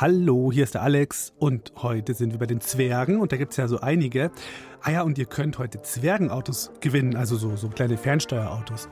Hallo, hier ist der Alex und heute sind wir bei den Zwergen und da gibt es ja so einige. Ah ja, und ihr könnt heute Zwergenautos gewinnen, also so, so kleine Fernsteuerautos.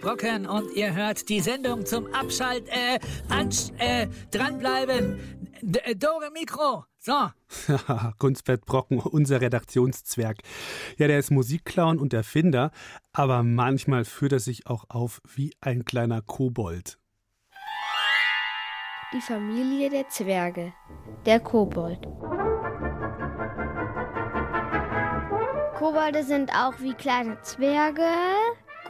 Brocken und ihr hört die Sendung zum Abschalt, äh, ansch, äh, dranbleiben. D äh, Dore Mikro. So. Gunstblatt Brocken, unser Redaktionszwerg. Ja, der ist Musikclown und Erfinder, aber manchmal führt er sich auch auf wie ein kleiner Kobold. Die Familie der Zwerge. Der Kobold. Kobolde sind auch wie kleine Zwerge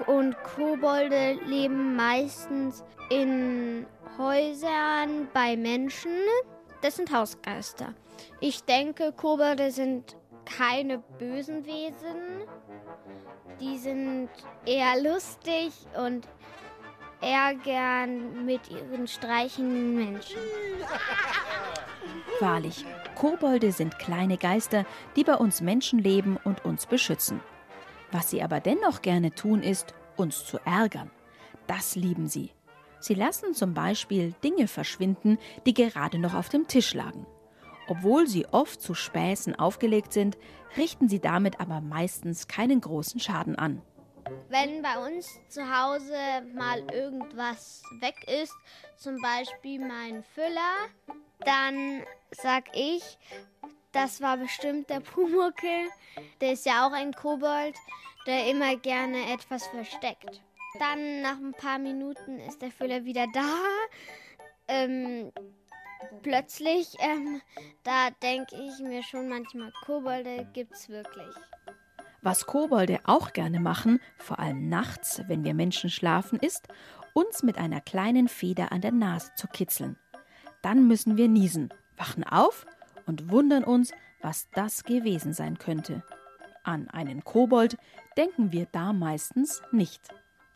und Kobolde leben meistens in Häusern bei Menschen. Das sind Hausgeister. Ich denke, Kobolde sind keine bösen Wesen. Die sind eher lustig und ärgern mit ihren streichenden Menschen. Wahrlich, Kobolde sind kleine Geister, die bei uns Menschen leben und uns beschützen. Was sie aber dennoch gerne tun, ist, uns zu ärgern. Das lieben sie. Sie lassen zum Beispiel Dinge verschwinden, die gerade noch auf dem Tisch lagen. Obwohl sie oft zu Späßen aufgelegt sind, richten sie damit aber meistens keinen großen Schaden an. Wenn bei uns zu Hause mal irgendwas weg ist, zum Beispiel mein Füller, dann sag ich, das war bestimmt der Pumuckel. Der ist ja auch ein Kobold, der immer gerne etwas versteckt. Dann nach ein paar Minuten ist der Füller wieder da. Ähm, plötzlich, ähm, da denke ich mir schon manchmal, Kobolde gibt's wirklich. Was Kobolde auch gerne machen, vor allem nachts, wenn wir Menschen schlafen, ist, uns mit einer kleinen Feder an der Nase zu kitzeln. Dann müssen wir niesen, wachen auf und wundern uns, was das gewesen sein könnte. An einen Kobold denken wir da meistens nicht.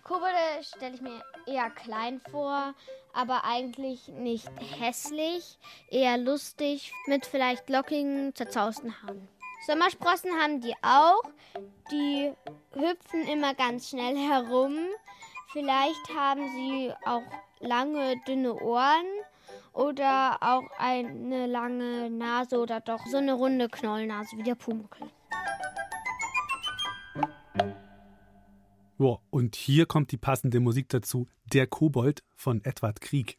Kobolde stelle ich mir eher klein vor, aber eigentlich nicht hässlich, eher lustig, mit vielleicht lockigen, zerzausten Haaren. Sommersprossen haben die auch. Die hüpfen immer ganz schnell herum. Vielleicht haben sie auch lange, dünne Ohren oder auch eine lange Nase oder doch so eine runde Knollnase wie der Pumuckl. Boah, und hier kommt die passende Musik dazu: Der Kobold von Edward Krieg.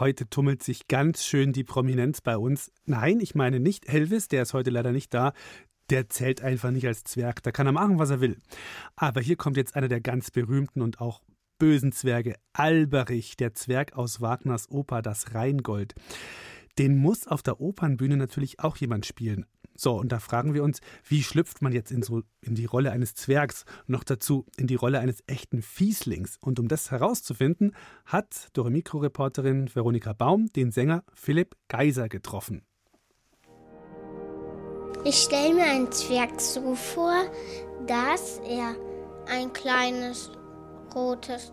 Heute tummelt sich ganz schön die Prominenz bei uns. Nein, ich meine nicht Elvis, der ist heute leider nicht da. Der zählt einfach nicht als Zwerg. Da kann er machen, was er will. Aber hier kommt jetzt einer der ganz berühmten und auch bösen Zwerge, Alberich, der Zwerg aus Wagners Oper Das Rheingold. den muss auf der Opernbühne natürlich auch jemand spielen. So, und da fragen wir uns, wie schlüpft man jetzt in, so, in die Rolle eines Zwergs, noch dazu in die Rolle eines echten Fieslings? Und um das herauszufinden, hat Doremikro-Reporterin Veronika Baum den Sänger Philipp Geiser getroffen. Ich stelle mir einen Zwerg so vor, dass er ein kleines rotes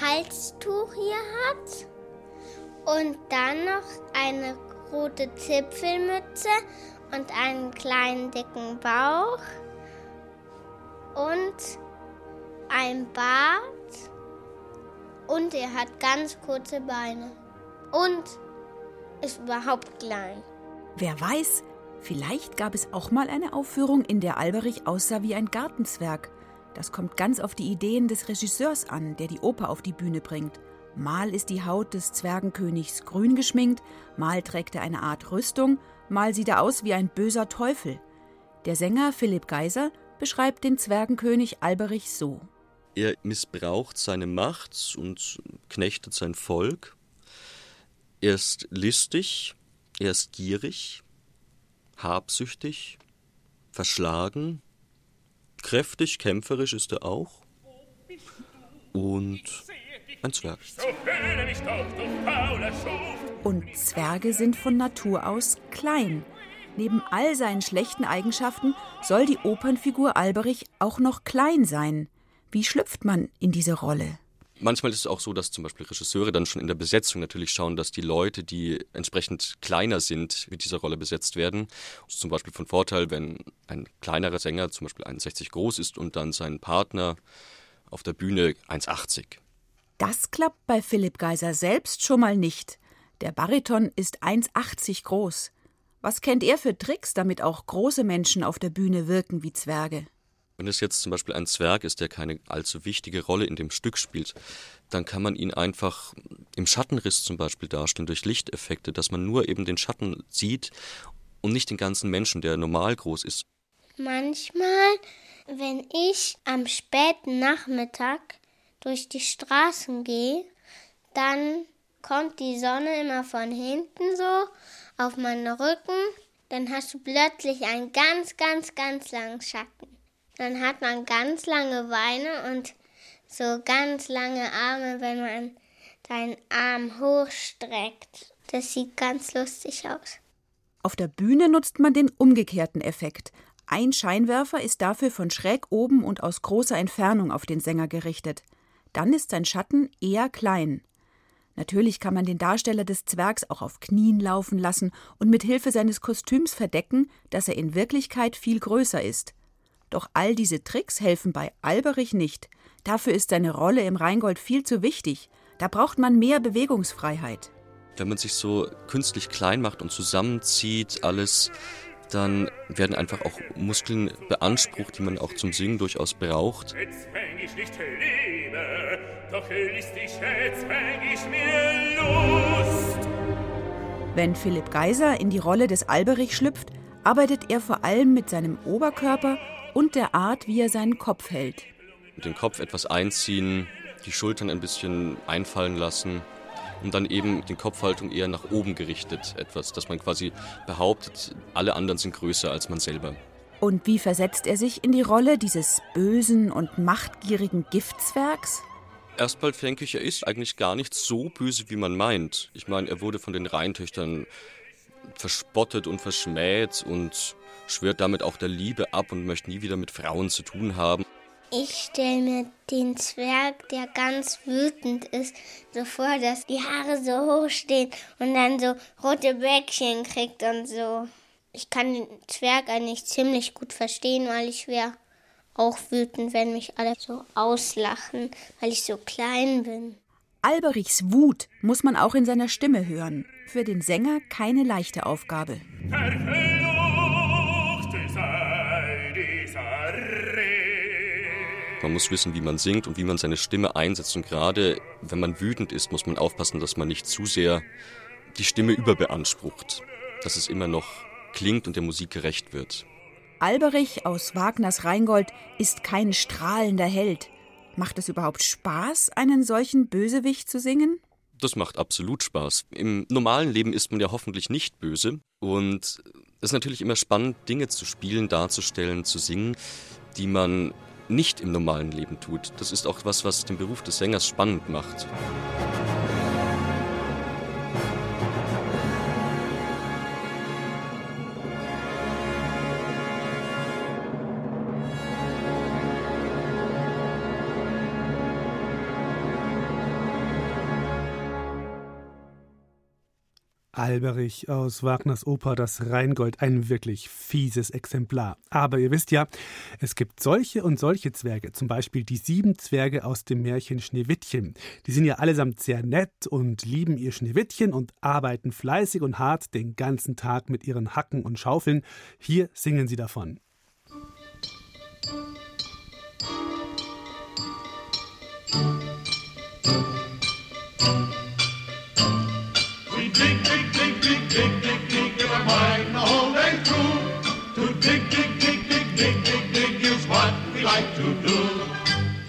Halstuch hier hat und dann noch eine rote Zipfelmütze und einen kleinen dicken Bauch und ein Bart und er hat ganz kurze Beine und ist überhaupt klein. Wer weiß, vielleicht gab es auch mal eine Aufführung, in der Alberich aussah wie ein Gartenzwerg. Das kommt ganz auf die Ideen des Regisseurs an, der die Oper auf die Bühne bringt. Mal ist die Haut des Zwergenkönigs grün geschminkt, mal trägt er eine Art Rüstung, mal sieht er aus wie ein böser Teufel. Der Sänger Philipp Geiser beschreibt den Zwergenkönig Alberich so. Er missbraucht seine Macht und knechtet sein Volk. Er ist listig, er ist gierig, habsüchtig, verschlagen, kräftig, kämpferisch ist er auch. Und ein Zwerg. Und Zwerge sind von Natur aus klein. Neben all seinen schlechten Eigenschaften soll die Opernfigur Alberich auch noch klein sein. Wie schlüpft man in diese Rolle? Manchmal ist es auch so, dass zum Beispiel Regisseure dann schon in der Besetzung natürlich schauen, dass die Leute, die entsprechend kleiner sind, mit dieser Rolle besetzt werden. Das ist zum Beispiel von Vorteil, wenn ein kleinerer Sänger, zum Beispiel 1,60 groß ist und dann sein Partner auf der Bühne 1,80. Das klappt bei Philipp Geiser selbst schon mal nicht. Der Bariton ist 1,80 groß. Was kennt er für Tricks, damit auch große Menschen auf der Bühne wirken wie Zwerge? Wenn es jetzt zum Beispiel ein Zwerg ist, der keine allzu wichtige Rolle in dem Stück spielt, dann kann man ihn einfach im Schattenriss zum Beispiel darstellen, durch Lichteffekte, dass man nur eben den Schatten sieht und nicht den ganzen Menschen, der normal groß ist. Manchmal, wenn ich am späten Nachmittag durch die Straßen gehe, dann kommt die Sonne immer von hinten so auf meinen Rücken. Dann hast du plötzlich einen ganz, ganz, ganz langen Schatten. Dann hat man ganz lange Beine und so ganz lange Arme, wenn man deinen Arm hochstreckt. Das sieht ganz lustig aus. Auf der Bühne nutzt man den umgekehrten Effekt. Ein Scheinwerfer ist dafür von schräg oben und aus großer Entfernung auf den Sänger gerichtet dann ist sein Schatten eher klein. Natürlich kann man den Darsteller des Zwergs auch auf Knien laufen lassen und mit Hilfe seines Kostüms verdecken, dass er in Wirklichkeit viel größer ist. Doch all diese Tricks helfen bei Alberich nicht. Dafür ist seine Rolle im Rheingold viel zu wichtig. Da braucht man mehr Bewegungsfreiheit. Wenn man sich so künstlich klein macht und zusammenzieht, alles, dann werden einfach auch Muskeln beansprucht, die man auch zum Singen durchaus braucht. Jetzt, wenn ich nicht lebe, doch jetzt, wenn ich mir Lust. Wenn Philipp Geiser in die Rolle des Alberich schlüpft, arbeitet er vor allem mit seinem Oberkörper und der Art, wie er seinen Kopf hält. Mit dem Kopf etwas einziehen, die Schultern ein bisschen einfallen lassen und dann eben die Kopfhaltung eher nach oben gerichtet etwas, dass man quasi behauptet, alle anderen sind größer als man selber. Und wie versetzt er sich in die Rolle dieses bösen und machtgierigen Giftzwergs? Erstmal denke ich, er ist eigentlich gar nicht so böse, wie man meint. Ich meine, er wurde von den Rheintöchtern verspottet und verschmäht und schwört damit auch der Liebe ab und möchte nie wieder mit Frauen zu tun haben. Ich stelle mir den Zwerg, der ganz wütend ist, so vor, dass die Haare so hoch stehen und dann so rote Bäckchen kriegt und so. Ich kann den Zwerg eigentlich ziemlich gut verstehen, weil ich wäre auch wütend, wenn mich alle so auslachen, weil ich so klein bin. Alberichs Wut muss man auch in seiner Stimme hören. Für den Sänger keine leichte Aufgabe. Man muss wissen, wie man singt und wie man seine Stimme einsetzt. Und gerade wenn man wütend ist, muss man aufpassen, dass man nicht zu sehr die Stimme überbeansprucht. Dass es immer noch klingt und der Musik gerecht wird. Alberich aus Wagners Rheingold ist kein strahlender Held. Macht es überhaupt Spaß, einen solchen Bösewicht zu singen? Das macht absolut Spaß. Im normalen Leben ist man ja hoffentlich nicht böse. Und es ist natürlich immer spannend, Dinge zu spielen, darzustellen, zu singen, die man nicht im normalen Leben tut. Das ist auch was, was den Beruf des Sängers spannend macht. Alberich aus Wagners Oper Das Rheingold, ein wirklich fieses Exemplar. Aber ihr wisst ja, es gibt solche und solche Zwerge, zum Beispiel die sieben Zwerge aus dem Märchen Schneewittchen. Die sind ja allesamt sehr nett und lieben ihr Schneewittchen und arbeiten fleißig und hart den ganzen Tag mit ihren Hacken und Schaufeln. Hier singen sie davon.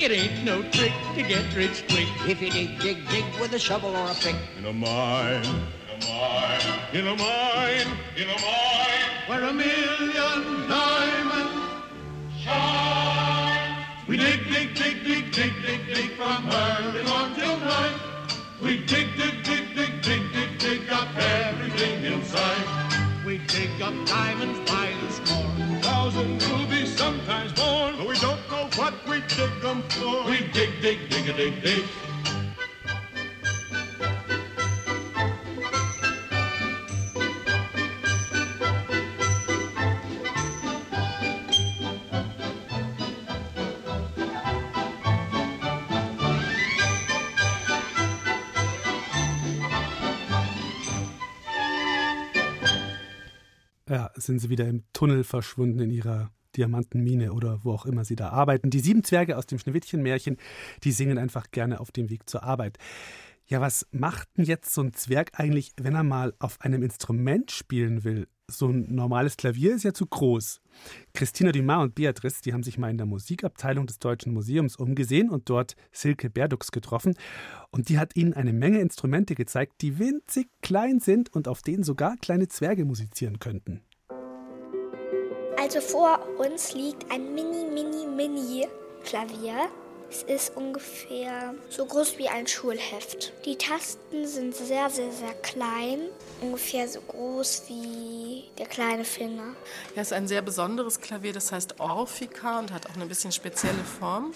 It ain't no trick to get rich quick if you dig, dig, dig with a shovel or a pick. In a mine, in a mine, in a mine, in a mine, where a million diamonds shine. We dig, dig, dig, dig, dig, dig, dig from early morn till night. We dig, dig, dig, dig, dig, dig, dig up everything inside. We dig up diamonds by the score, thousand rubies, sometimes more. But we don't know what we dig them for. We dig, dig, dig, a dig, dig. Sind sie wieder im Tunnel verschwunden in ihrer Diamantenmine oder wo auch immer sie da arbeiten. Die sieben Zwerge aus dem Schneewittchenmärchen, die singen einfach gerne auf dem Weg zur Arbeit. Ja, was macht denn jetzt so ein Zwerg eigentlich, wenn er mal auf einem Instrument spielen will? So ein normales Klavier ist ja zu groß. Christina Dumas und Beatrice, die haben sich mal in der Musikabteilung des Deutschen Museums umgesehen und dort Silke Berdux getroffen. Und die hat ihnen eine Menge Instrumente gezeigt, die winzig klein sind und auf denen sogar kleine Zwerge musizieren könnten. Also vor uns liegt ein mini, mini, mini Klavier. Es ist ungefähr so groß wie ein Schulheft. Die Tasten sind sehr, sehr, sehr klein. Ungefähr so groß wie der kleine Finger. Ja, es ist ein sehr besonderes Klavier, das heißt Orphica und hat auch eine bisschen spezielle Form.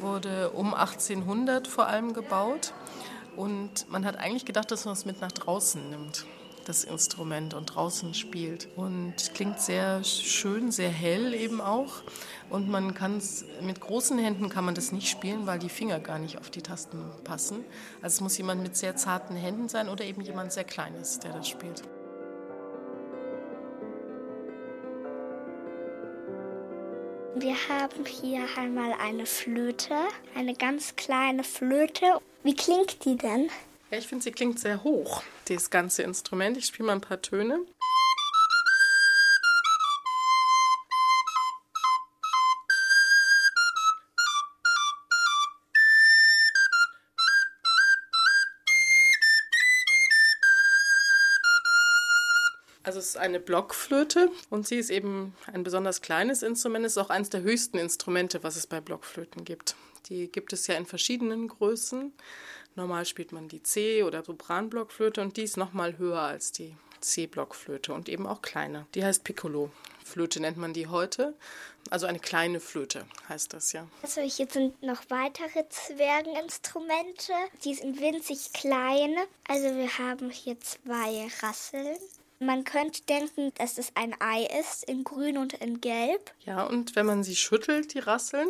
Wurde um 1800 vor allem gebaut. Und man hat eigentlich gedacht, dass man es mit nach draußen nimmt das Instrument und draußen spielt. Und klingt sehr schön, sehr hell eben auch. Und man kann es mit großen Händen kann man das nicht spielen, weil die Finger gar nicht auf die Tasten passen. Also es muss jemand mit sehr zarten Händen sein oder eben jemand sehr kleines, der das spielt. Wir haben hier einmal eine Flöte, eine ganz kleine Flöte. Wie klingt die denn? Ja, ich finde, sie klingt sehr hoch, dieses ganze Instrument. Ich spiele mal ein paar Töne. Also es ist eine Blockflöte und sie ist eben ein besonders kleines Instrument. Es ist auch eines der höchsten Instrumente, was es bei Blockflöten gibt. Die gibt es ja in verschiedenen Größen. Normal spielt man die C- oder Sopranblockflöte und die ist nochmal höher als die C-Blockflöte und eben auch kleiner. Die heißt Piccolo. Flöte nennt man die heute. Also eine kleine Flöte heißt das ja. Also hier sind noch weitere Zwergeninstrumente. Die sind winzig klein. Also wir haben hier zwei Rasseln. Man könnte denken, dass es ein Ei ist, in grün und in gelb. Ja, und wenn man sie schüttelt, die Rasseln,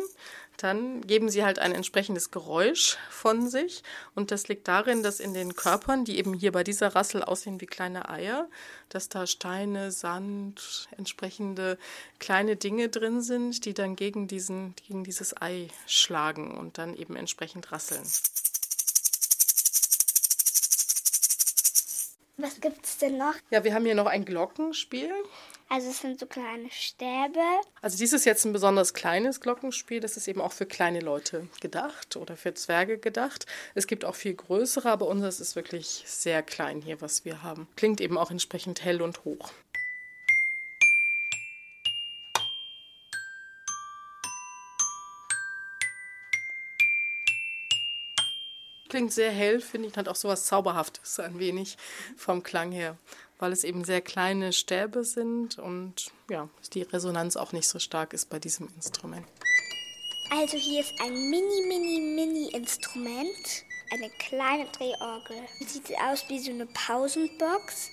dann geben sie halt ein entsprechendes Geräusch von sich. Und das liegt darin, dass in den Körpern, die eben hier bei dieser Rassel aussehen wie kleine Eier, dass da Steine, Sand, entsprechende kleine Dinge drin sind, die dann gegen, diesen, gegen dieses Ei schlagen und dann eben entsprechend rasseln. Was gibt's denn noch? Ja, wir haben hier noch ein Glockenspiel. Also es sind so kleine Stäbe. Also dies ist jetzt ein besonders kleines Glockenspiel. Das ist eben auch für kleine Leute gedacht oder für Zwerge gedacht. Es gibt auch viel größere, aber unseres ist wirklich sehr klein hier, was wir haben. Klingt eben auch entsprechend hell und hoch. Klingt sehr hell, finde ich, hat auch sowas Zauberhaftes ein wenig vom Klang her, weil es eben sehr kleine Stäbe sind und ja, die Resonanz auch nicht so stark ist bei diesem Instrument. Also hier ist ein mini, mini, mini Instrument. Eine kleine Drehorgel. Sieht aus wie so eine Pausenbox.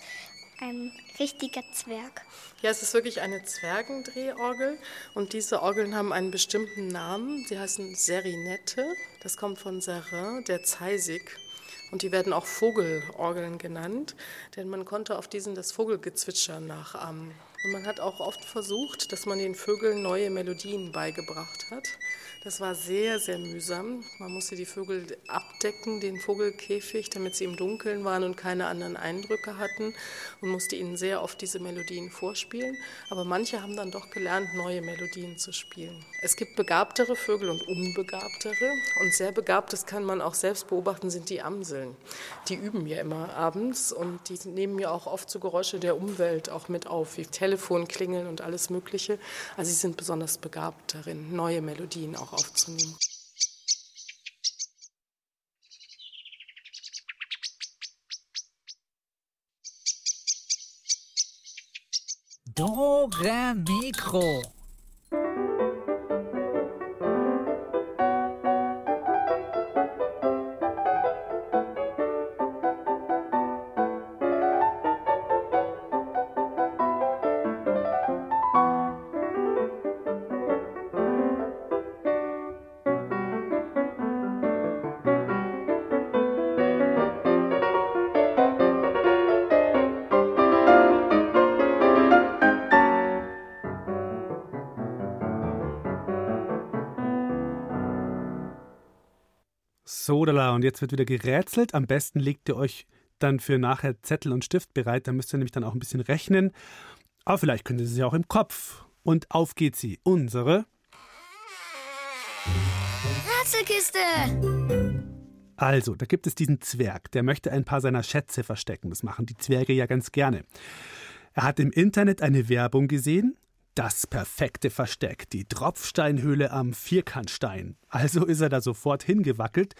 Ein richtiger Zwerg. Ja, es ist wirklich eine Zwergendrehorgel und diese Orgeln haben einen bestimmten Namen. Sie heißen Serinette. Das kommt von Serin, der Zeisig. Und die werden auch Vogelorgeln genannt, denn man konnte auf diesen das Vogelgezwitscher nachahmen. Und man hat auch oft versucht, dass man den Vögeln neue Melodien beigebracht hat. Das war sehr, sehr mühsam. Man musste die Vögel abdecken, den Vogelkäfig, damit sie im Dunkeln waren und keine anderen Eindrücke hatten und musste ihnen sehr oft diese Melodien vorspielen. Aber manche haben dann doch gelernt, neue Melodien zu spielen. Es gibt begabtere Vögel und unbegabtere. Und sehr begabt, das kann man auch selbst beobachten, sind die Amseln. Die üben ja immer abends und die nehmen ja auch oft so Geräusche der Umwelt auch mit auf, wie Telefonklingeln und alles Mögliche. Also sie sind besonders begabt darin, neue Melodien auch aufzunehmen. Dore Mikro. Sodala. Und jetzt wird wieder gerätselt. Am besten legt ihr euch dann für nachher Zettel und Stift bereit. Da müsst ihr nämlich dann auch ein bisschen rechnen. Aber vielleicht könnt ihr sie auch im Kopf. Und auf geht sie. Unsere Rätselkiste! Also, da gibt es diesen Zwerg, der möchte ein paar seiner Schätze verstecken. Das machen die Zwerge ja ganz gerne. Er hat im Internet eine Werbung gesehen. Das perfekte Versteck, die Tropfsteinhöhle am Vierkantstein. Also ist er da sofort hingewackelt.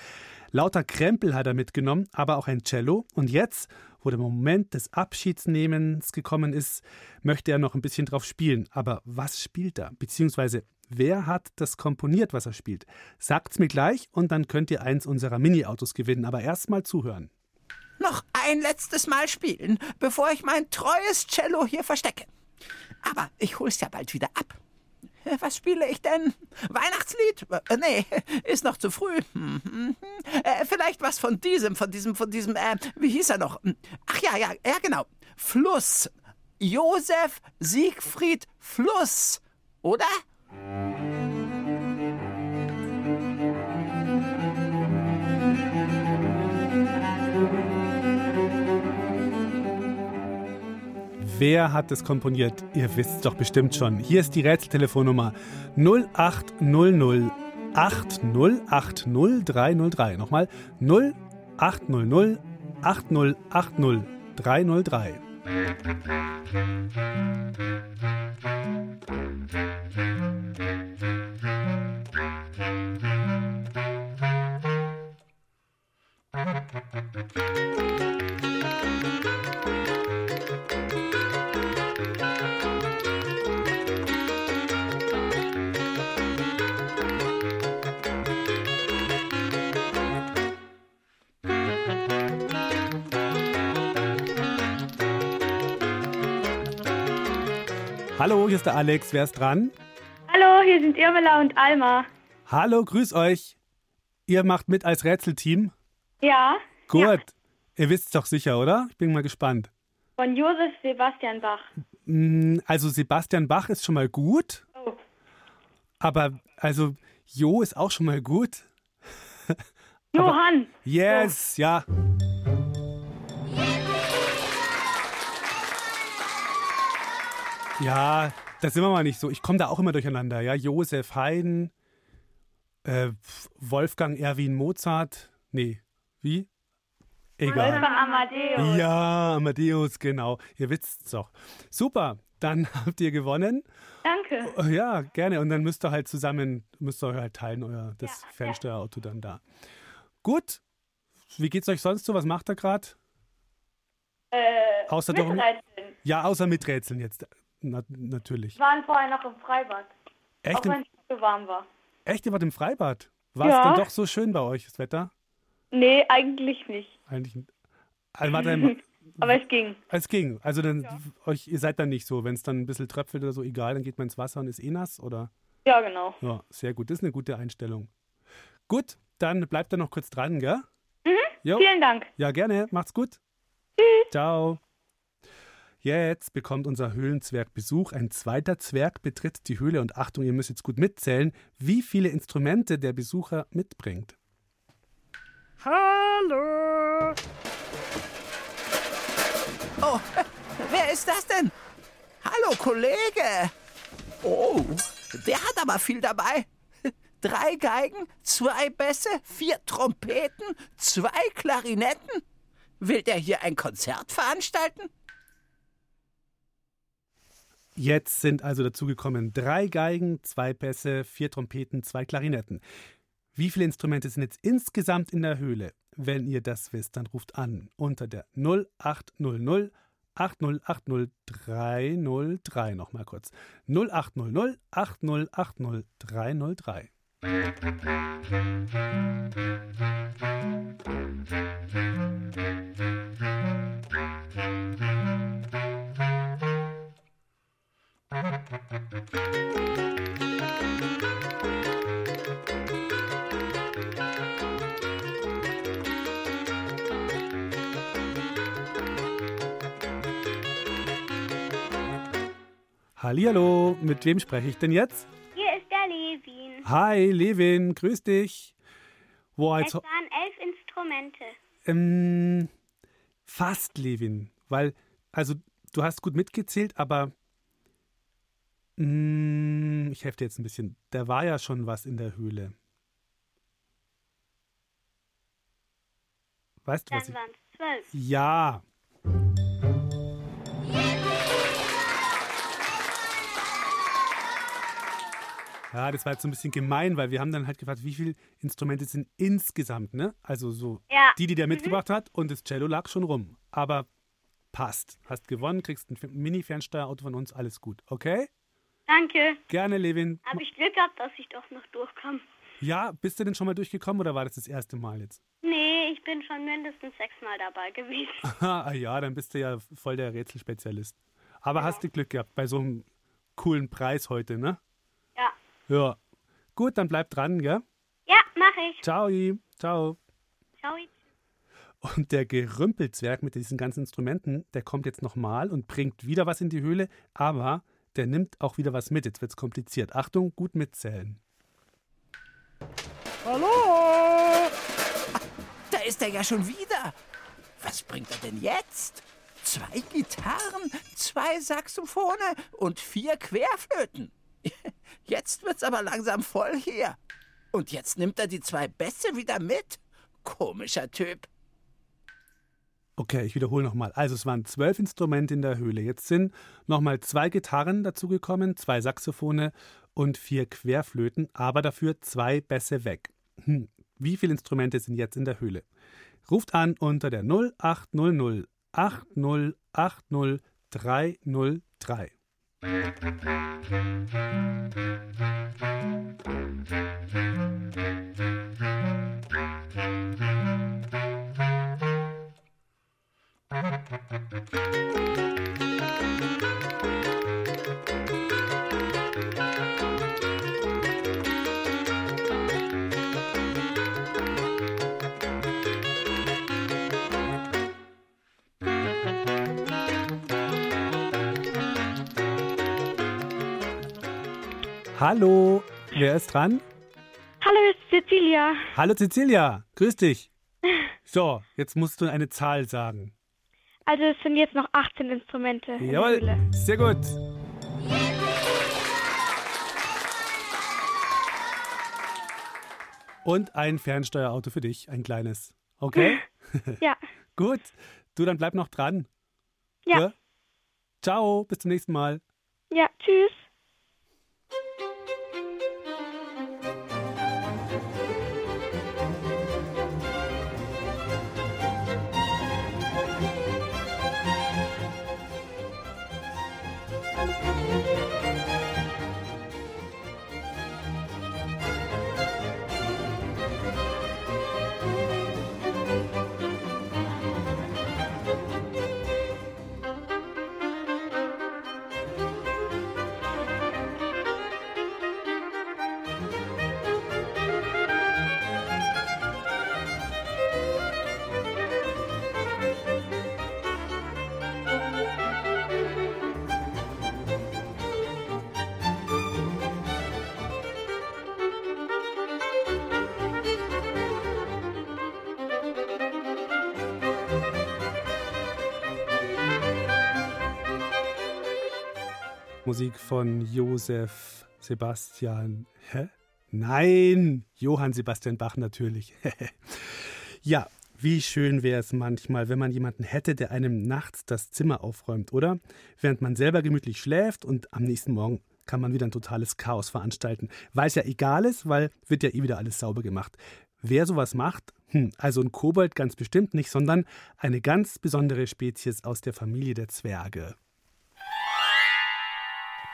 Lauter Krempel hat er mitgenommen, aber auch ein Cello. Und jetzt, wo der Moment des Abschiedsnehmens gekommen ist, möchte er noch ein bisschen drauf spielen. Aber was spielt er? Beziehungsweise, wer hat das komponiert, was er spielt? Sagt's mir gleich und dann könnt ihr eins unserer Mini-Autos gewinnen. Aber erst mal zuhören. Noch ein letztes Mal spielen, bevor ich mein treues Cello hier verstecke. Aber ich hol's ja bald wieder ab. Äh, Was spiele ich denn? Weihnachtslied? Äh, nee, ist noch zu früh. Hm. Äh, vielleicht was von diesem, von diesem, von diesem, äh, wie hieß er noch? Ach ja, ja, ja, genau. Fluss. Josef Siegfried Fluss. Oder? Wer hat es komponiert? Ihr wisst es doch bestimmt schon. Hier ist die Rätseltelefonnummer 0800 8080303. Nochmal 0800 8080303. Hallo, hier ist der Alex. Wer ist dran? Hallo, hier sind Irmela und Alma. Hallo, grüß euch. Ihr macht mit als Rätselteam? Ja, Gut. Ihr wisst es doch sicher, oder? Ich bin mal gespannt. von Josef Sebastian Bach. Mm, Also Sebastian Bach ist schon mal gut, Oh, aber also Jo ist auch schon mal gut. Johann. Yes, ja. Ja, da sind wir mal nicht so. Ich komme da auch immer durcheinander. Ja, Josef Haydn, äh, Wolfgang Erwin Mozart. Nee, wie? Egal. Wolfgang Amadeus. Ja, Amadeus, genau. Ihr wisst's doch. Super, dann habt ihr gewonnen. Danke. Oh, Ja, gerne. Und dann müsst ihr halt zusammen, müsst ihr euch halt teilen, euer das Fernsteuerauto dann da. Gut. Wie geht's euch sonst so? Was macht ihr gerade? Äh, Außer doch- mitreißen. Ja, außer mit Rätseln jetzt. Na, natürlich. Wir waren vorher noch im Freibad. Echt? Auch wenn es nicht so warm war. echt, ihr wart im Freibad? War es Ja. dann doch so schön bei euch, das Wetter? Nee, eigentlich nicht. Eigentlich. n- Also, Aber es ging. es ging. Also dann euch, ihr seid dann nicht so, wenn es dann ein bisschen tröpfelt oder so, egal, dann geht man ins Wasser und ist eh nass, oder? Ja, genau. Ja, sehr gut. Das ist eine gute Einstellung. Gut, dann bleibt da noch kurz dran, gell? Jo. Vielen Dank. Ja, gerne. Macht's gut. Tschüss. Ciao. Jetzt bekommt unser Höhlenzwerg Besuch. Ein zweiter Zwerg betritt die Höhle und Achtung, ihr müsst jetzt gut mitzählen, wie viele Instrumente der Besucher mitbringt. Hallo! Oh, wer ist das denn? Hallo, Kollege. Oh, der hat aber viel dabei. Drei Geigen, zwei Bässe, vier Trompeten, zwei Klarinetten. Will der hier ein Konzert veranstalten? Jetzt sind also dazugekommen drei Geigen, zwei Bässe, vier Trompeten, zwei Klarinetten. Wie viele Instrumente sind jetzt insgesamt in der Höhle? Wenn ihr das wisst, dann ruft an unter der 0800 8080 303. Nochmal kurz. 0800 8080 303. Hallihallo, mit wem spreche ich denn jetzt? Hier ist der Levin. Hi, Levin, grüß dich. Wo Es waren elf Instrumente. ähm, fast Levin, weil also du hast gut mitgezählt, aber ich helfe dir jetzt ein bisschen. Da war ja schon was in der Höhle. Weißt du Dann was? Ich, waren es zwölf. ja. Ja, das war jetzt so ein bisschen gemein, weil wir haben dann halt gefragt, wie viele Instrumente sind insgesamt, ne? Also so Ja. die, die der mitgebracht hat und das Cello lag schon rum. Aber passt. Hast gewonnen, kriegst ein Mini-Fernsteuerauto von uns, alles gut. Okay? Danke. Gerne, Levin. Habe ich Glück gehabt, dass ich doch noch durchkam. Ja, bist du denn schon mal durchgekommen oder war das das erste Mal jetzt? Nee, ich bin schon mindestens sechsmal dabei gewesen. ah ja, dann bist du ja voll der Rätselspezialist. Aber hast du Glück gehabt bei so einem coolen Preis heute, ne? Ja. Ja. Gut, dann bleib dran, gell? Ja, mach ich. Ciao. Ciao. Ciao. Und der Gerümpelzwerg mit diesen ganzen Instrumenten, der kommt jetzt nochmal und bringt wieder was in die Höhle, aber der nimmt auch wieder was mit. Jetzt wird's kompliziert. Achtung, gut mitzählen. Hallo! Da ist er ja schon wieder. Was bringt er denn jetzt? Zwei Gitarren, zwei Saxophone und vier Querflöten. Jetzt wird's aber langsam voll hier. Und jetzt nimmt er die zwei Bässe wieder mit? Komischer Typ. Okay, ich wiederhole nochmal. Also es waren zwölf Instrumente in der Höhle. Jetzt sind nochmal zwei Gitarren dazugekommen, zwei Saxophone und vier Querflöten, aber dafür zwei Bässe weg. Hm. Wie viele Instrumente sind jetzt in der Höhle? Ruft an unter der 0800 8080 Hallo, wer ist dran? Hallo, es ist Cecilia. Hallo, Cecilia, grüß dich. So, jetzt musst du eine Zahl sagen. Also es sind jetzt noch 18 Instrumente. Jawohl, sehr gut. Und ein Fernsteuerauto für dich, ein kleines. Okay? ja. gut. Du, dann bleib noch dran. Ja. ja. Ciao, bis zum nächsten Mal. Ja, tschüss. Musik von Josef Sebastian. Hä? Nein, Johann Sebastian Bach natürlich. ja, wie schön wäre es manchmal, wenn man jemanden hätte, der einem nachts das Zimmer aufräumt, oder? Während man selber gemütlich schläft und am nächsten Morgen kann man wieder ein totales Chaos veranstalten. Weil es ja egal ist, weil wird ja eh wieder alles sauber gemacht. Wer sowas macht, hm, also ein Kobold ganz bestimmt nicht, sondern eine ganz besondere Spezies aus der Familie der Zwerge.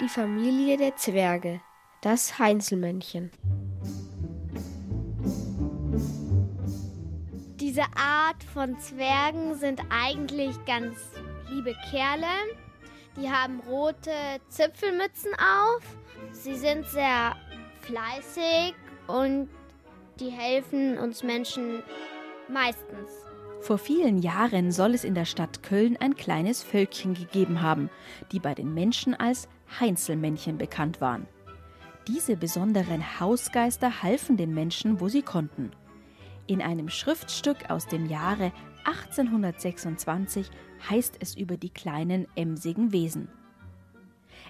Die Familie der Zwerge. Das Heinzelmännchen. Diese Art von Zwergen sind eigentlich ganz liebe Kerle. Die haben rote Zipfelmützen auf. Sie sind sehr fleißig und die helfen uns Menschen meistens. Vor vielen Jahren soll es in der Stadt Köln ein kleines Völkchen gegeben haben, die bei den Menschen als Heinzelmännchen bekannt waren. Diese besonderen Hausgeister halfen den Menschen, wo sie konnten. In einem Schriftstück aus dem Jahre 1826 heißt es über die kleinen emsigen Wesen.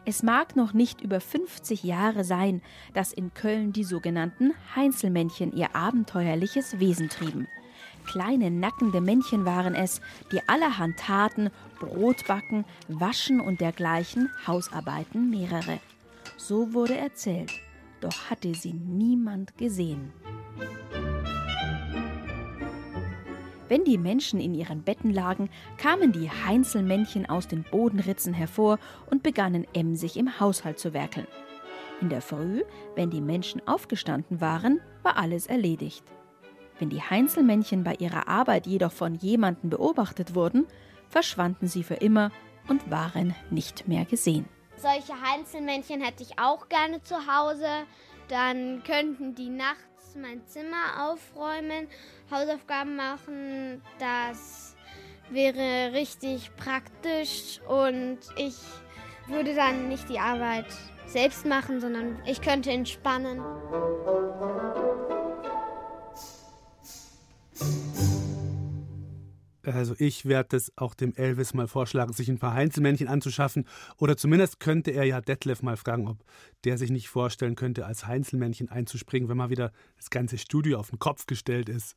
Es mag noch nicht über 50 Jahre sein, dass in Köln die sogenannten Heinzelmännchen ihr abenteuerliches Wesen trieben. Kleine nackende Männchen waren es, die allerhand taten, Brot backen, waschen und dergleichen, Hausarbeiten mehrere. So wurde erzählt, doch hatte sie niemand gesehen. Wenn die Menschen in ihren Betten lagen, kamen die Heinzelmännchen aus den Bodenritzen hervor und begannen emsig im Haushalt zu werkeln. In der Früh, wenn die Menschen aufgestanden waren, war alles erledigt. Wenn die Heinzelmännchen bei ihrer Arbeit jedoch von jemandem beobachtet wurden, verschwanden sie für immer und waren nicht mehr gesehen. Solche Heinzelmännchen hätte ich auch gerne zu Hause. Dann könnten die nachts mein Zimmer aufräumen, Hausaufgaben machen. Das wäre richtig praktisch und ich würde dann nicht die Arbeit selbst machen, sondern ich könnte entspannen. Also ich werde es auch dem Elvis mal vorschlagen, sich ein paar Heinzelmännchen anzuschaffen. Oder zumindest könnte er ja Detlef mal fragen, ob der sich nicht vorstellen könnte, als Heinzelmännchen einzuspringen, wenn mal wieder das ganze Studio auf den Kopf gestellt ist.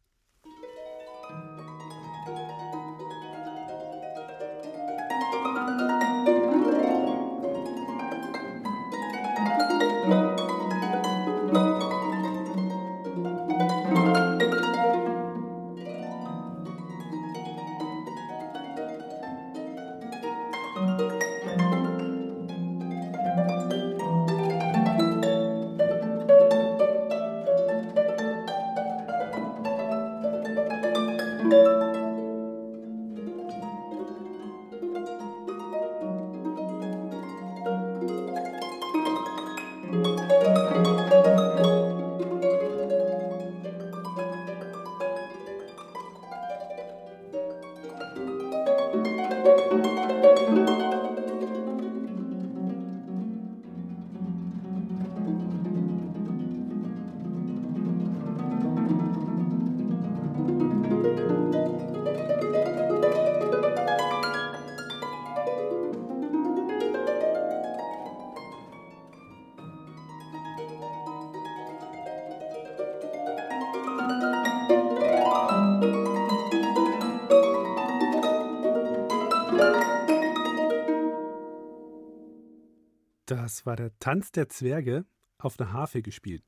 War der Tanz der Zwerge auf einer Harfe gespielt.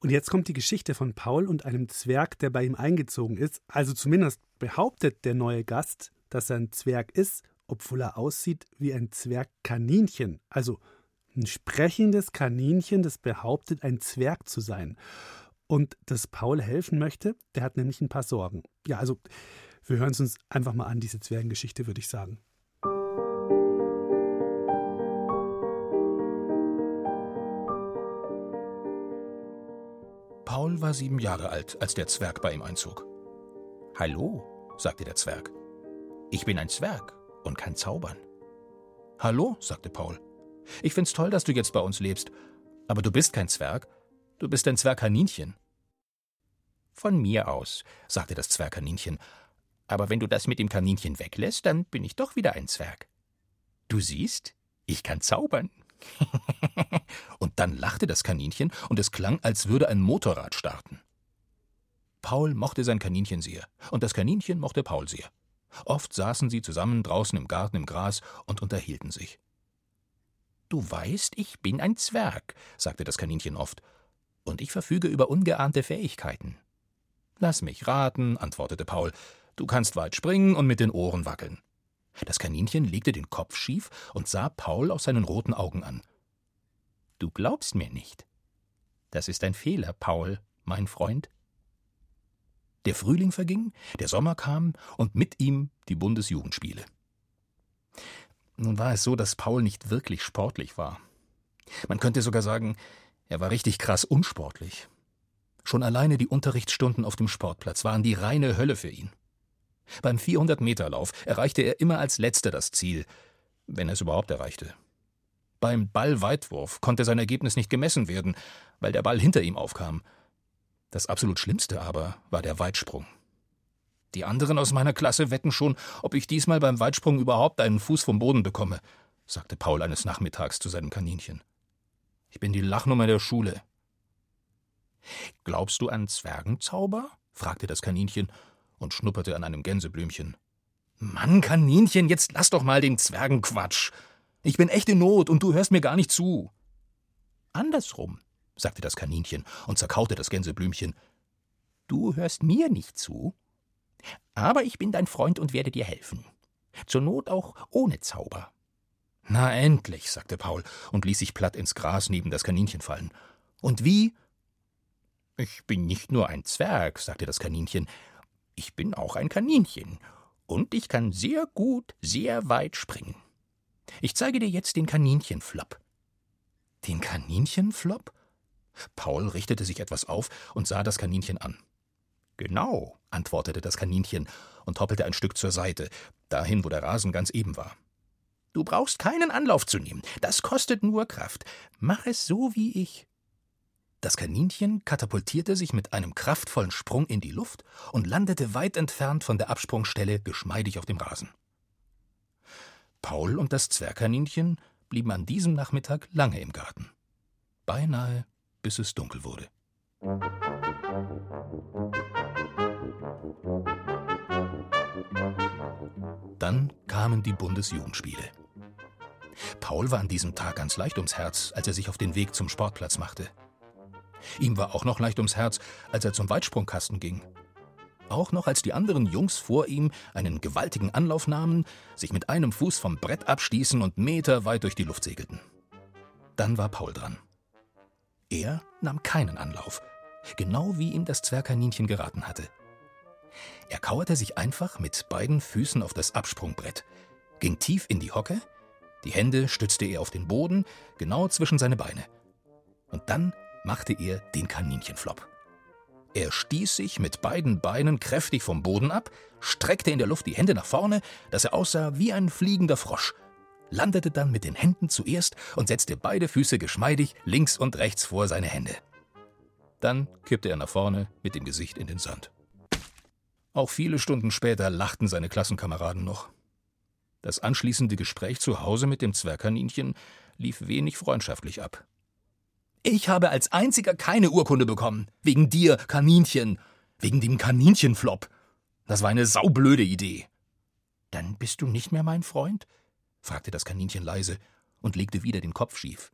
Und jetzt kommt die Geschichte von Paul und einem Zwerg, der bei ihm eingezogen ist. Also zumindest behauptet der neue Gast, dass er ein Zwerg ist, obwohl er aussieht wie ein Zwergkaninchen. Also ein sprechendes Kaninchen, das behauptet, ein Zwerg zu sein. Und dass Paul helfen möchte, der hat nämlich ein paar Sorgen. Ja, also wir hören es uns einfach mal an, diese Zwergengeschichte, würde ich sagen. Paul war sieben Jahre alt, als der Zwerg bei ihm einzog. Hallo, sagte der Zwerg. Ich bin ein Zwerg und kann zaubern. Hallo, sagte Paul. Ich find's toll, dass du jetzt bei uns lebst, aber du bist kein Zwerg, du bist ein Zwergkaninchen. Von mir aus, sagte das Zwergkaninchen, aber wenn du das mit dem Kaninchen weglässt, dann bin ich doch wieder ein Zwerg. Du siehst, ich kann zaubern. und dann lachte das Kaninchen, und es klang, als würde ein Motorrad starten. Paul mochte sein Kaninchen sehr, und das Kaninchen mochte Paul sehr. Oft saßen sie zusammen draußen im Garten im Gras und unterhielten sich. Du weißt, ich bin ein Zwerg, sagte das Kaninchen oft, und ich verfüge über ungeahnte Fähigkeiten. Lass mich raten, antwortete Paul, du kannst weit springen und mit den Ohren wackeln. Das Kaninchen legte den Kopf schief und sah Paul aus seinen roten Augen an. Du glaubst mir nicht. Das ist ein Fehler, Paul, mein Freund. Der Frühling verging, der Sommer kam und mit ihm die Bundesjugendspiele. Nun war es so, dass Paul nicht wirklich sportlich war. Man könnte sogar sagen, er war richtig krass unsportlich. Schon alleine die Unterrichtsstunden auf dem Sportplatz waren die reine Hölle für ihn. Beim 400-Meter-Lauf erreichte er immer als Letzter das Ziel, wenn er es überhaupt erreichte. Beim Ballweitwurf konnte sein Ergebnis nicht gemessen werden, weil der Ball hinter ihm aufkam. Das absolut Schlimmste aber war der Weitsprung. Die anderen aus meiner Klasse wetten schon, ob ich diesmal beim Weitsprung überhaupt einen Fuß vom Boden bekomme, sagte Paul eines Nachmittags zu seinem Kaninchen. Ich bin die Lachnummer der Schule. Glaubst du an Zwergenzauber? fragte das Kaninchen und schnupperte an einem Gänseblümchen. Mann, Kaninchen, jetzt lass doch mal den Zwergenquatsch. Ich bin echt in Not und du hörst mir gar nicht zu. Andersrum, sagte das Kaninchen und zerkaute das Gänseblümchen. Du hörst mir nicht zu? Aber ich bin dein Freund und werde dir helfen. Zur Not auch ohne Zauber. Na endlich, sagte Paul und ließ sich platt ins Gras neben das Kaninchen fallen. Und wie? Ich bin nicht nur ein Zwerg, sagte das Kaninchen, ich bin auch ein Kaninchen, und ich kann sehr gut, sehr weit springen. Ich zeige dir jetzt den Kaninchenflop. Den Kaninchenflop? Paul richtete sich etwas auf und sah das Kaninchen an. Genau, antwortete das Kaninchen und hoppelte ein Stück zur Seite, dahin, wo der Rasen ganz eben war. Du brauchst keinen Anlauf zu nehmen, das kostet nur Kraft. Mach es so wie ich. Das Kaninchen katapultierte sich mit einem kraftvollen Sprung in die Luft und landete weit entfernt von der Absprungstelle geschmeidig auf dem Rasen. Paul und das Zwergkaninchen blieben an diesem Nachmittag lange im Garten. Beinahe bis es dunkel wurde. Dann kamen die Bundesjugendspiele. Paul war an diesem Tag ganz leicht ums Herz, als er sich auf den Weg zum Sportplatz machte. Ihm war auch noch leicht ums Herz, als er zum Weitsprungkasten ging. Auch noch als die anderen Jungs vor ihm einen gewaltigen Anlauf nahmen, sich mit einem Fuß vom Brett abstießen und meterweit durch die Luft segelten. Dann war Paul dran. Er nahm keinen Anlauf, genau wie ihm das Zwergkaninchen geraten hatte. Er kauerte sich einfach mit beiden Füßen auf das Absprungbrett, ging tief in die Hocke, die Hände stützte er auf den Boden, genau zwischen seine Beine. Und dann machte er den Kaninchenflop. Er stieß sich mit beiden Beinen kräftig vom Boden ab, streckte in der Luft die Hände nach vorne, dass er aussah wie ein fliegender Frosch, landete dann mit den Händen zuerst und setzte beide Füße geschmeidig links und rechts vor seine Hände. Dann kippte er nach vorne mit dem Gesicht in den Sand. Auch viele Stunden später lachten seine Klassenkameraden noch. Das anschließende Gespräch zu Hause mit dem Zwergkaninchen lief wenig freundschaftlich ab. Ich habe als einziger keine Urkunde bekommen. Wegen dir, Kaninchen. Wegen dem Kaninchenflop. Das war eine saublöde Idee. Dann bist du nicht mehr mein Freund? fragte das Kaninchen leise und legte wieder den Kopf schief.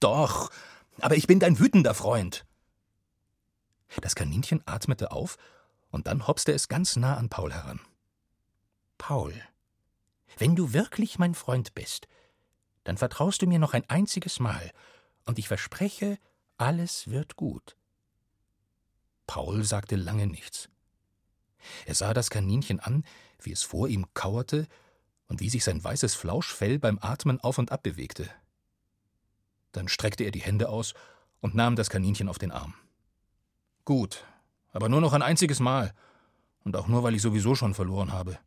Doch, aber ich bin dein wütender Freund. Das Kaninchen atmete auf und dann hopste es ganz nah an Paul heran. Paul, wenn du wirklich mein Freund bist, dann vertraust du mir noch ein einziges Mal, und ich verspreche, alles wird gut. Paul sagte lange nichts. Er sah das Kaninchen an, wie es vor ihm kauerte und wie sich sein weißes Flauschfell beim Atmen auf und ab bewegte. Dann streckte er die Hände aus und nahm das Kaninchen auf den Arm. Gut, aber nur noch ein einziges Mal. Und auch nur, weil ich sowieso schon verloren habe.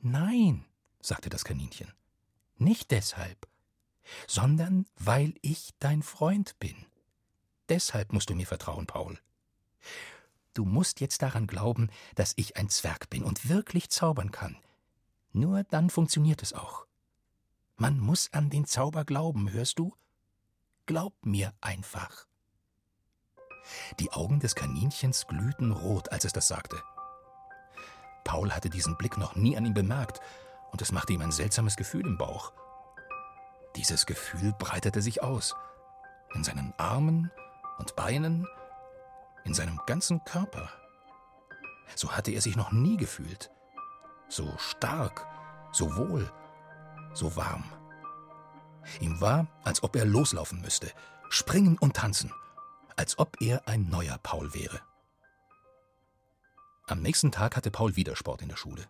Nein, sagte das Kaninchen. Nicht deshalb, sondern weil ich dein Freund bin. Deshalb musst du mir vertrauen, Paul. Du musst jetzt daran glauben, dass ich ein Zwerg bin und wirklich zaubern kann. Nur dann funktioniert es auch. Man muss an den Zauber glauben, hörst du? Glaub mir einfach. Die Augen des Kaninchens glühten rot, als es das sagte. Paul hatte diesen Blick noch nie an ihm bemerkt, und es machte ihm ein seltsames Gefühl im Bauch. Dieses Gefühl breitete sich aus. In seinen Armen und Beinen, in seinem ganzen Körper. So hatte er sich noch nie gefühlt. So stark, so wohl, so warm. Ihm war, als ob er loslaufen müsste, springen und tanzen als ob er ein neuer Paul wäre. Am nächsten Tag hatte Paul wieder Sport in der Schule.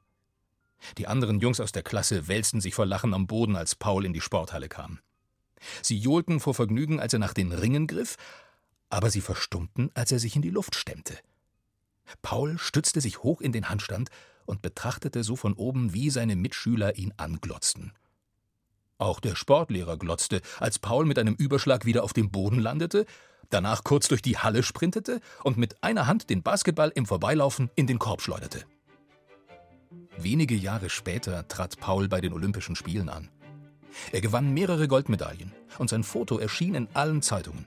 Die anderen Jungs aus der Klasse wälzten sich vor Lachen am Boden, als Paul in die Sporthalle kam. Sie johlten vor Vergnügen, als er nach den Ringen griff, aber sie verstummten, als er sich in die Luft stemmte. Paul stützte sich hoch in den Handstand und betrachtete so von oben, wie seine Mitschüler ihn anglotzten. Auch der Sportlehrer glotzte, als Paul mit einem Überschlag wieder auf dem Boden landete danach kurz durch die Halle sprintete und mit einer Hand den Basketball im Vorbeilaufen in den Korb schleuderte. Wenige Jahre später trat Paul bei den Olympischen Spielen an. Er gewann mehrere Goldmedaillen und sein Foto erschien in allen Zeitungen.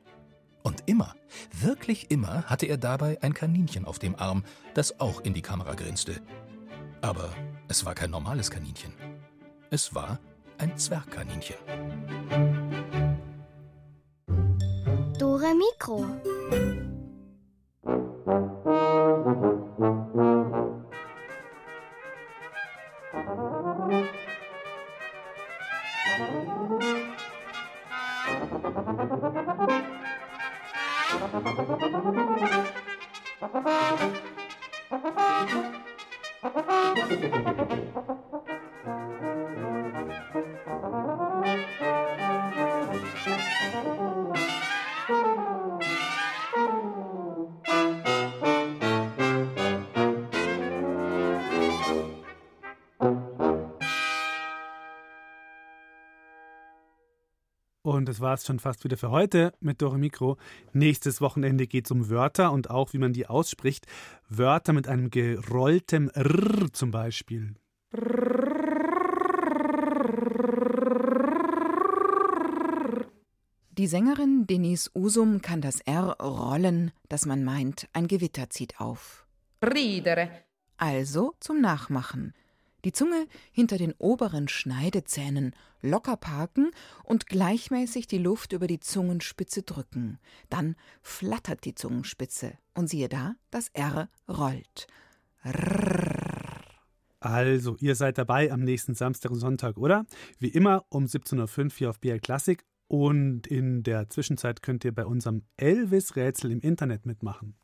Und immer, wirklich immer hatte er dabei ein Kaninchen auf dem Arm, das auch in die Kamera grinste. Aber es war kein normales Kaninchen. Es war ein Zwergkaninchen. Dore Mikro. Thank you. Und das war es schon fast wieder für heute mit Dore Mikro. Nächstes Wochenende geht es um Wörter und auch, wie man die ausspricht. Wörter mit einem gerollten R zum Beispiel. Die Sängerin Denise Usum kann das R rollen, dass man meint, ein Gewitter zieht auf. Ridere. Also zum Nachmachen. Die Zunge hinter den oberen Schneidezähnen locker parken und gleichmäßig die Luft über die Zungenspitze drücken. Dann flattert die Zungenspitze und siehe da, das R rollt. Rrrr. Also, ihr seid dabei am nächsten Samstag und Sonntag, oder? Wie immer um 17.05 Uhr hier auf BR Classic. Und in der Zwischenzeit könnt ihr bei unserem Elvis-Rätsel im Internet mitmachen.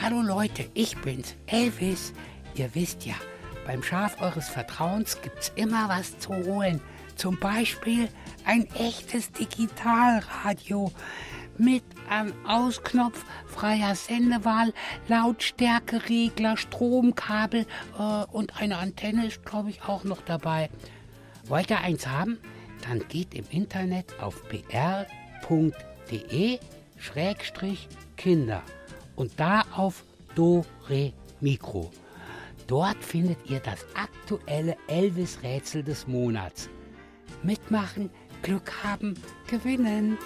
Hallo Leute, ich bin's, Elvis. Ihr wisst ja, beim Schaf eures Vertrauens gibt's immer was zu holen. Zum Beispiel ein echtes Digitalradio mit einem Ausknopf, freier Sendewahl, Lautstärkeregler, Stromkabel äh, und eine Antenne ist, glaube ich, auch noch dabei. Wollt ihr eins haben? Dann geht im Internet auf br.de-kinder und da auf Do Re Mikro. Dort findet ihr das aktuelle Elvis-Rätsel des Monats. Mitmachen, Glück haben, gewinnen.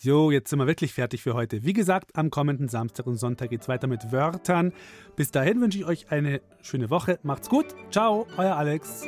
Jo, jetzt sind wir wirklich fertig für heute. Wie gesagt, am kommenden Samstag und Sonntag geht es weiter mit Wörtern. Bis dahin wünsche ich euch eine schöne Woche. Macht's gut. Ciao, euer Alex.